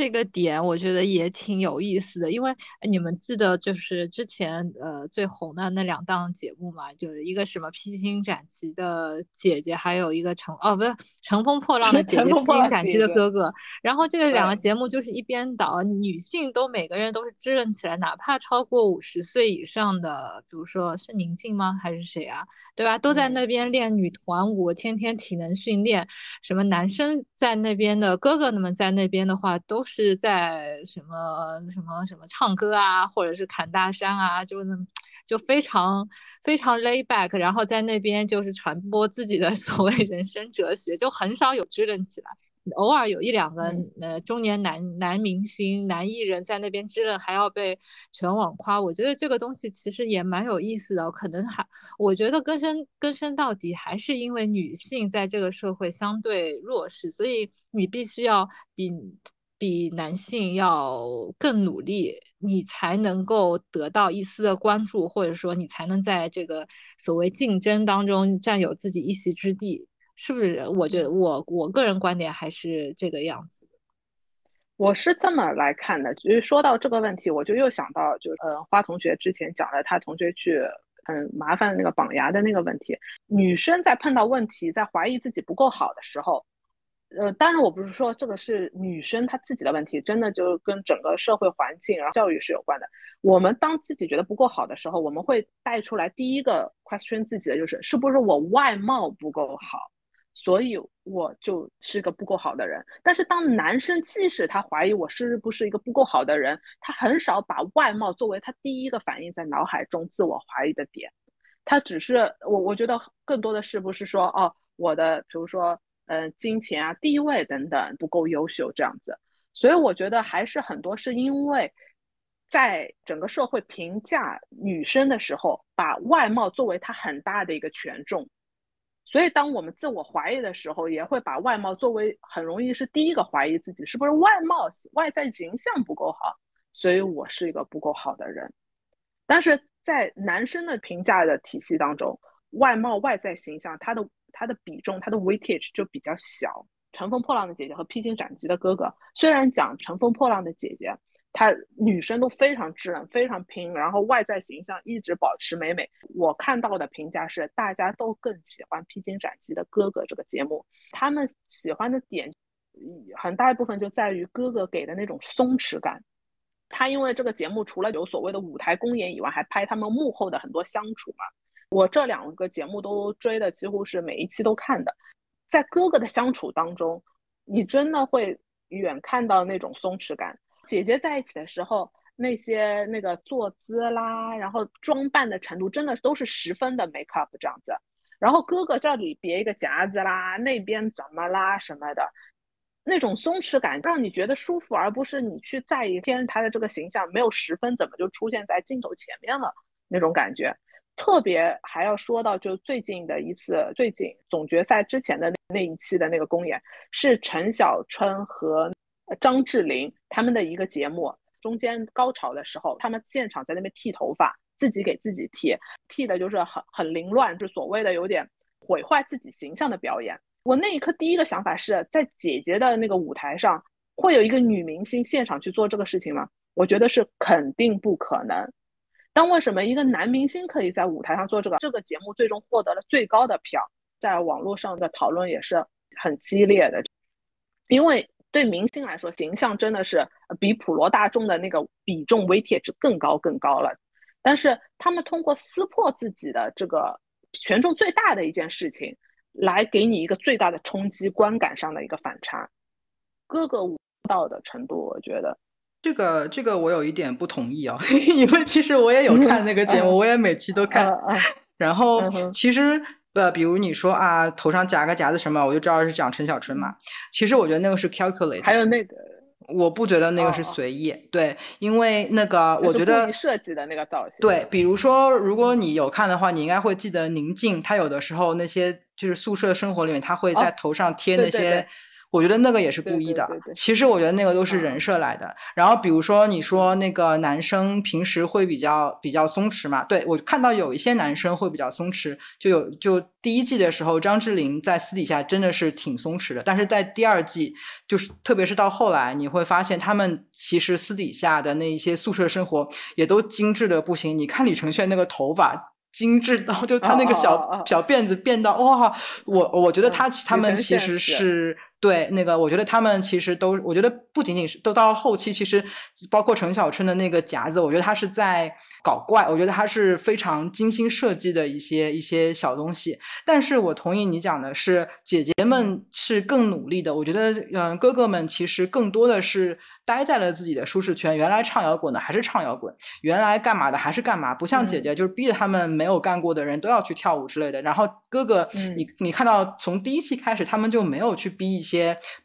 这个点我觉得也挺有意思的，因为你们记得就是之前呃最红的那两档节目嘛，就是一个什么披荆斩棘的姐姐，还有一个乘哦不是乘风破浪的姐姐，披荆斩棘的哥哥。然后这个两个节目就是一边倒，女性都每个人都是支棱起来，哪怕超过五十岁以上的，比如说是宁静吗？还是谁啊？对吧？都在那边练女团舞，天天体能训练。什么男生在那边的哥哥们在那边的话都。是在什么什么什么唱歌啊，或者是砍大山啊，就那就非常非常 lay back，然后在那边就是传播自己的 (laughs) 所谓人生哲学，就很少有支棱起来。偶尔有一两个呃中年男男明星、男艺人，在那边支棱，还要被全网夸。我觉得这个东西其实也蛮有意思的。可能还我觉得根深根深到底还是因为女性在这个社会相对弱势，所以你必须要比。比男性要更努力，你才能够得到一丝的关注，或者说你才能在这个所谓竞争当中占有自己一席之地。是不是？我觉得我我个人观点还是这个样子。我是这么来看的，就是说到这个问题，我就又想到，就呃，花同学之前讲的，他同学去很麻烦的那个绑牙的那个问题。女生在碰到问题，在怀疑自己不够好的时候，呃，当然我不是说这个是女生她自己的问题，真的就跟整个社会环境然后教育是有关的。我们当自己觉得不够好的时候，我们会带出来第一个 question 自己的就是，是不是我外貌不够好？所以我就是个不够好的人，但是当男生即使他怀疑我是不是一个不够好的人，他很少把外貌作为他第一个反应在脑海中自我怀疑的点，他只是我我觉得更多的是不是说哦我的比如说嗯金钱啊地位等等不够优秀这样子，所以我觉得还是很多是因为在整个社会评价女生的时候，把外貌作为她很大的一个权重。所以，当我们自我怀疑的时候，也会把外貌作为很容易是第一个怀疑自己是不是外貌外在形象不够好，所以我是一个不够好的人。但是在男生的评价的体系当中，外貌外在形象它的它的比重它的 weightage 就比较小。乘风破浪的姐姐和披荆斩棘的哥哥，虽然讲乘风破浪的姐姐。她女生都非常稚嫩，非常拼，然后外在形象一直保持美美。我看到的评价是，大家都更喜欢《披荆斩棘的哥哥》这个节目。他们喜欢的点，很大一部分就在于哥哥给的那种松弛感。他因为这个节目除了有所谓的舞台公演以外，还拍他们幕后的很多相处嘛。我这两个节目都追的，几乎是每一期都看的。在哥哥的相处当中，你真的会远看到那种松弛感。姐姐在一起的时候，那些那个坐姿啦，然后装扮的程度，真的都是十分的 make up 这样子。然后哥哥这里别一个夹子啦，那边怎么啦什么的，那种松弛感让你觉得舒服，而不是你去在意天台的这个形象没有十分，怎么就出现在镜头前面了那种感觉。特别还要说到，就最近的一次，最近总决赛之前的那一期的那个公演，是陈小春和。张智霖他们的一个节目中间高潮的时候，他们现场在那边剃头发，自己给自己剃，剃的就是很很凌乱，就所谓的有点毁坏自己形象的表演。我那一刻第一个想法是在姐姐的那个舞台上，会有一个女明星现场去做这个事情吗？我觉得是肯定不可能。但为什么一个男明星可以在舞台上做这个？这个节目最终获得了最高的票，在网络上的讨论也是很激烈的，因为。对明星来说，形象真的是比普罗大众的那个比重、微贴值更高、更高了。但是他们通过撕破自己的这个权重最大的一件事情，来给你一个最大的冲击，观感上的一个反差。哥哥舞蹈的程度，我觉得这个这个我有一点不同意啊，(laughs) 因为其实我也有看那个节目，我也每期都看。然后其实。呃，比如你说啊，头上夹个夹子什么，我就知道是讲陈小春嘛。其实我觉得那个是 calculate，还有那个，我不觉得那个是随意。对，因为那个我觉得设计的那个造型。对，比如说，如果你有看的话，你应该会记得宁静，他有的时候那些就是宿舍生活里面，他会在头上贴那些。我觉得那个也是故意的。其实我觉得那个都是人设来的。然后比如说你说那个男生平时会比较比较松弛嘛？对我看到有一些男生会比较松弛，就有就第一季的时候，张智霖在私底下真的是挺松弛的。但是在第二季，就是特别是到后来，你会发现他们其实私底下的那一些宿舍生活也都精致的不行。你看李承铉那个头发。精致到就他那个小小辫子变到哇，我我觉得他他们其实是对那个，我觉得他们其实都，我觉得不仅仅是都到后期，其实包括陈小春的那个夹子，我觉得他是在搞怪，我觉得他是非常精心设计的一些一些小东西。但是我同意你讲的是，姐姐们是更努力的，我觉得嗯，哥哥们其实更多的是。待在了自己的舒适圈，原来唱摇滚的还是唱摇滚，原来干嘛的还是干嘛，不像姐姐就是逼着他们没有干过的人都要去跳舞之类的。然后哥哥，你你看到从第一期开始，他们就没有去逼一些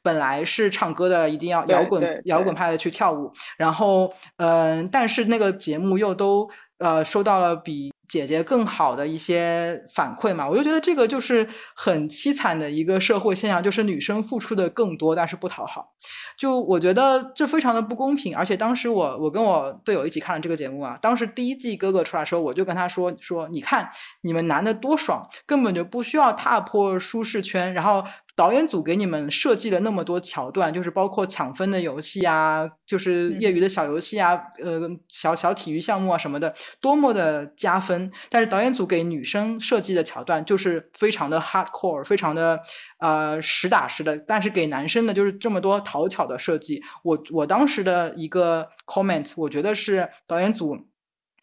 本来是唱歌的一定要摇滚摇滚派的去跳舞。然后，嗯，但是那个节目又都呃收到了比姐姐更好的一些反馈嘛，我就觉得这个就是很凄惨的一个社会现象，就是女生付出的更多，但是不讨好。就我觉得这非常的不公平。而且当时我我跟我队友一起看了这个节目啊，当时第一季哥哥出来的时候，我就跟他说说，你看你们男的多爽，根本就不需要踏破舒适圈，然后。导演组给你们设计了那么多桥段，就是包括抢分的游戏啊，就是业余的小游戏啊，呃，小小体育项目啊什么的，多么的加分。但是导演组给女生设计的桥段就是非常的 hardcore，非常的呃实打实的。但是给男生的就是这么多讨巧的设计。我我当时的一个 comment，我觉得是导演组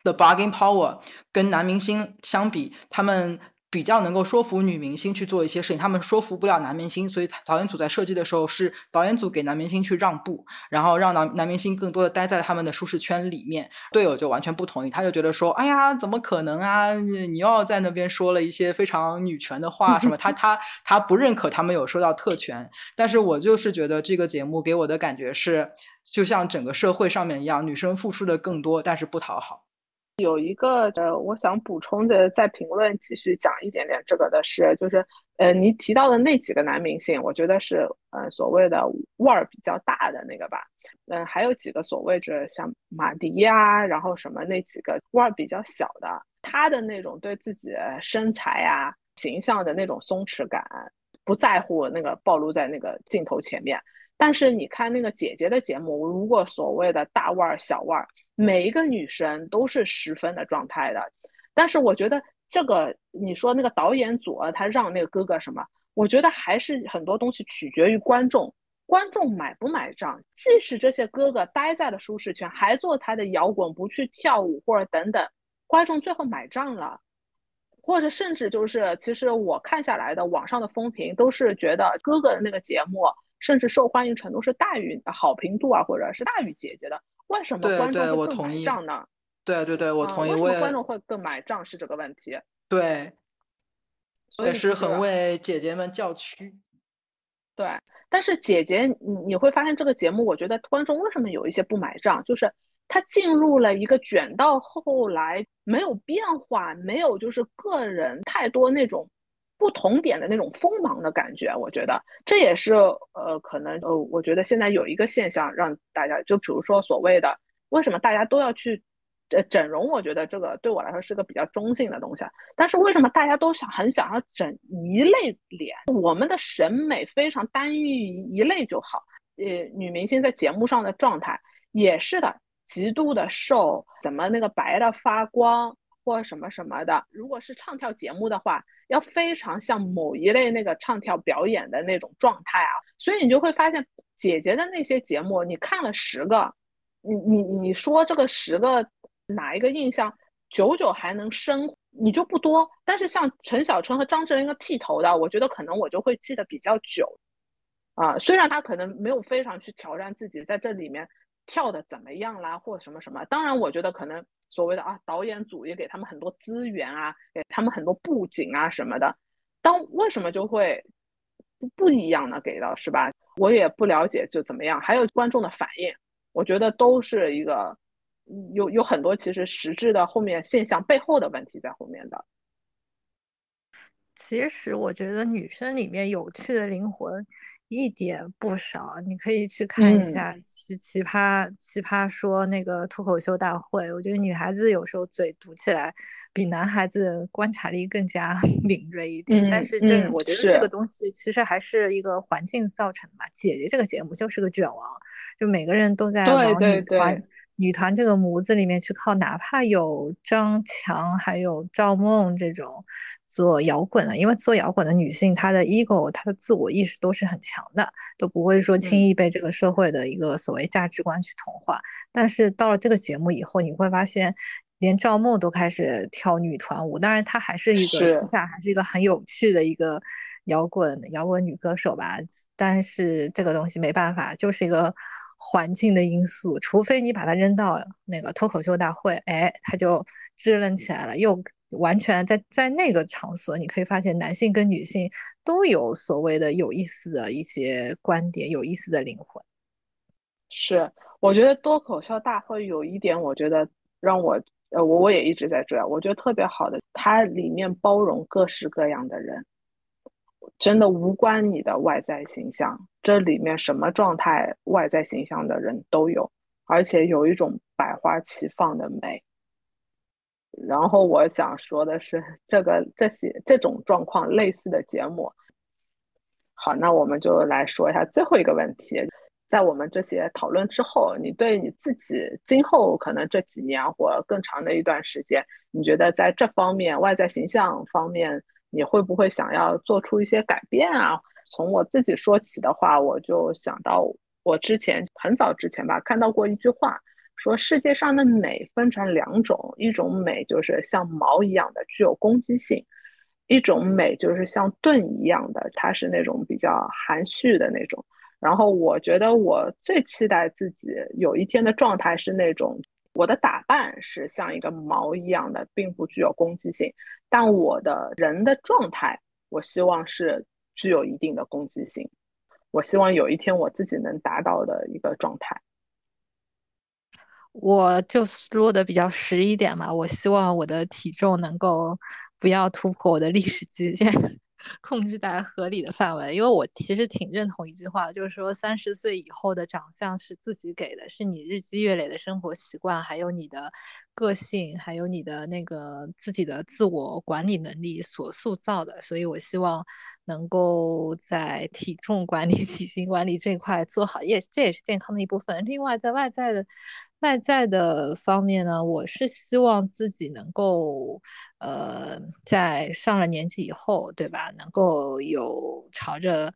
的 bargain power 跟男明星相比，他们。比较能够说服女明星去做一些事情，他们说服不了男明星，所以导演组在设计的时候是导演组给男明星去让步，然后让男男明星更多的待在他们的舒适圈里面。队友就完全不同意，他就觉得说：“哎呀，怎么可能啊？你你又要在那边说了一些非常女权的话，什么？他 (laughs) 他他不认可他们有受到特权。但是我就是觉得这个节目给我的感觉是，就像整个社会上面一样，女生付出的更多，但是不讨好。”有一个呃，我想补充的，在评论继续讲一点点这个的是，就是呃，你提到的那几个男明星，我觉得是呃所谓的腕儿比较大的那个吧，嗯，还有几个所谓的像马迪呀，然后什么那几个腕儿比较小的，他的那种对自己的身材啊、形象的那种松弛感，不在乎那个暴露在那个镜头前面。但是你看那个姐姐的节目，如果所谓的大腕儿、小腕儿。每一个女生都是十分的状态的，但是我觉得这个你说那个导演组他让那个哥哥什么，我觉得还是很多东西取决于观众，观众买不买账。即使这些哥哥待在了舒适圈，还做他的摇滚，不去跳舞或者等等，观众最后买账了，或者甚至就是，其实我看下来的网上的风评都是觉得哥哥的那个节目，甚至受欢迎程度是大于好评度啊，或者是大于姐姐的。为什么观众会更买账呢？对对对，我同意。为什么观众会更买账是这个问题？对，也是很为姐姐们叫屈。对，但是姐姐，你你会发现这个节目，我觉得观众为什么有一些不买账，就是他进入了一个卷到后来没有变化，没有就是个人太多那种。不同点的那种锋芒的感觉，我觉得这也是呃，可能呃，我觉得现在有一个现象让大家，就比如说所谓的为什么大家都要去呃整容，我觉得这个对我来说是个比较中性的东西。但是为什么大家都想很想要整一类脸？我们的审美非常单一一类就好。呃，女明星在节目上的状态也是的，极度的瘦，怎么那个白的发光。或什么什么的，如果是唱跳节目的话，要非常像某一类那个唱跳表演的那种状态啊，所以你就会发现姐姐的那些节目，你看了十个，你你你说这个十个哪一个印象久久还能深，你就不多。但是像陈小春和张智霖个剃头的，我觉得可能我就会记得比较久啊，虽然他可能没有非常去挑战自己在这里面。跳的怎么样啦，或什么什么？当然，我觉得可能所谓的啊，导演组也给他们很多资源啊，给他们很多布景啊什么的。当为什么就会不不一样呢？给到是吧？我也不了解就怎么样。还有观众的反应，我觉得都是一个有有很多其实实质的后面现象背后的问题在后面的。其实我觉得女生里面有趣的灵魂。一点不少，你可以去看一下《奇奇葩奇葩说》那个脱口秀大会。我觉得女孩子有时候嘴堵起来，比男孩子观察力更加 (laughs) 敏锐一点。但是这我觉得这个东西其实还是一个环境造成的嘛。姐姐这个节目就是个卷王，就每个人都在往女团女团这个模子里面去靠，哪怕有张强还有赵梦这种。做摇滚的，因为做摇滚的女性，她的 ego，她的自我意识都是很强的，都不会说轻易被这个社会的一个所谓价值观去同化。但是到了这个节目以后，你会发现，连赵梦都开始跳女团舞。当然，她还是一个私下还是一个很有趣的一个摇滚摇滚女歌手吧。但是这个东西没办法，就是一个环境的因素。除非你把它扔到那个脱口秀大会，哎，它就支棱起来了，又。完全在在那个场所，你可以发现男性跟女性都有所谓的有意思的一些观点，有意思的灵魂。是，我觉得脱口秀大会有一点，我觉得让我呃，我我也一直在追，我觉得特别好的，它里面包容各式各样的人，真的无关你的外在形象，这里面什么状态、外在形象的人都有，而且有一种百花齐放的美。然后我想说的是，这个这些这种状况类似的节目，好，那我们就来说一下最后一个问题。在我们这些讨论之后，你对你自己今后可能这几年或更长的一段时间，你觉得在这方面外在形象方面，你会不会想要做出一些改变啊？从我自己说起的话，我就想到我之前很早之前吧，看到过一句话。说世界上的美分成两种，一种美就是像矛一样的具有攻击性，一种美就是像盾一样的，它是那种比较含蓄的那种。然后我觉得我最期待自己有一天的状态是那种，我的打扮是像一个毛一样的，并不具有攻击性，但我的人的状态，我希望是具有一定的攻击性。我希望有一天我自己能达到的一个状态。我就落的比较实一点嘛，我希望我的体重能够不要突破我的历史极限，控制在合理的范围。因为我其实挺认同一句话，就是说三十岁以后的长相是自己给的，是你日积月累的生活习惯，还有你的个性，还有你的那个自己的自我管理能力所塑造的。所以我希望能够在体重管理、(laughs) 体型管理这块做好，也这也是健康的一部分。另外，在外在的。外在的方面呢，我是希望自己能够，呃，在上了年纪以后，对吧？能够有朝着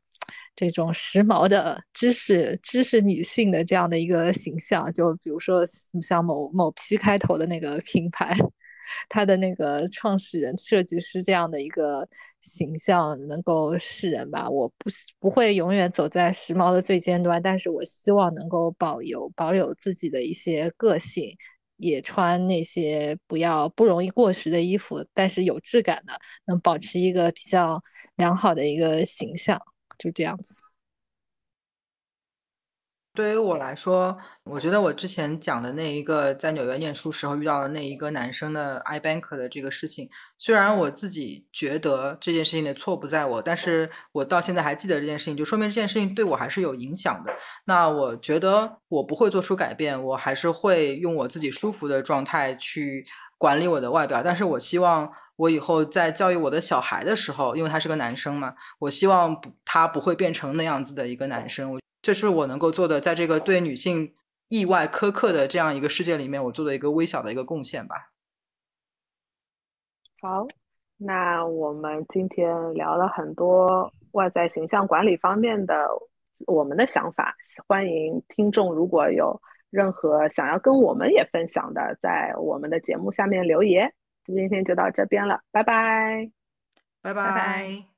这种时髦的知识、知识女性的这样的一个形象，就比如说像某某 P 开头的那个品牌。(laughs) 它的那个创始人、设计师这样的一个形象能够示人吧？我不不会永远走在时髦的最尖端，但是我希望能够保有保有自己的一些个性，也穿那些不要不容易过时的衣服，但是有质感的，能保持一个比较良好的一个形象，就这样子。对于我来说，我觉得我之前讲的那一个在纽约念书时候遇到的那一个男生的 i bank 的这个事情，虽然我自己觉得这件事情的错不在我，但是我到现在还记得这件事情，就说明这件事情对我还是有影响的。那我觉得我不会做出改变，我还是会用我自己舒服的状态去管理我的外表。但是我希望我以后在教育我的小孩的时候，因为他是个男生嘛，我希望不他不会变成那样子的一个男生。我这是我能够做的，在这个对女性意外苛刻的这样一个世界里面，我做的一个微小的一个贡献吧。好，那我们今天聊了很多外在形象管理方面的我们的想法，欢迎听众如果有任何想要跟我们也分享的，在我们的节目下面留言。今天就到这边了，拜拜，拜拜。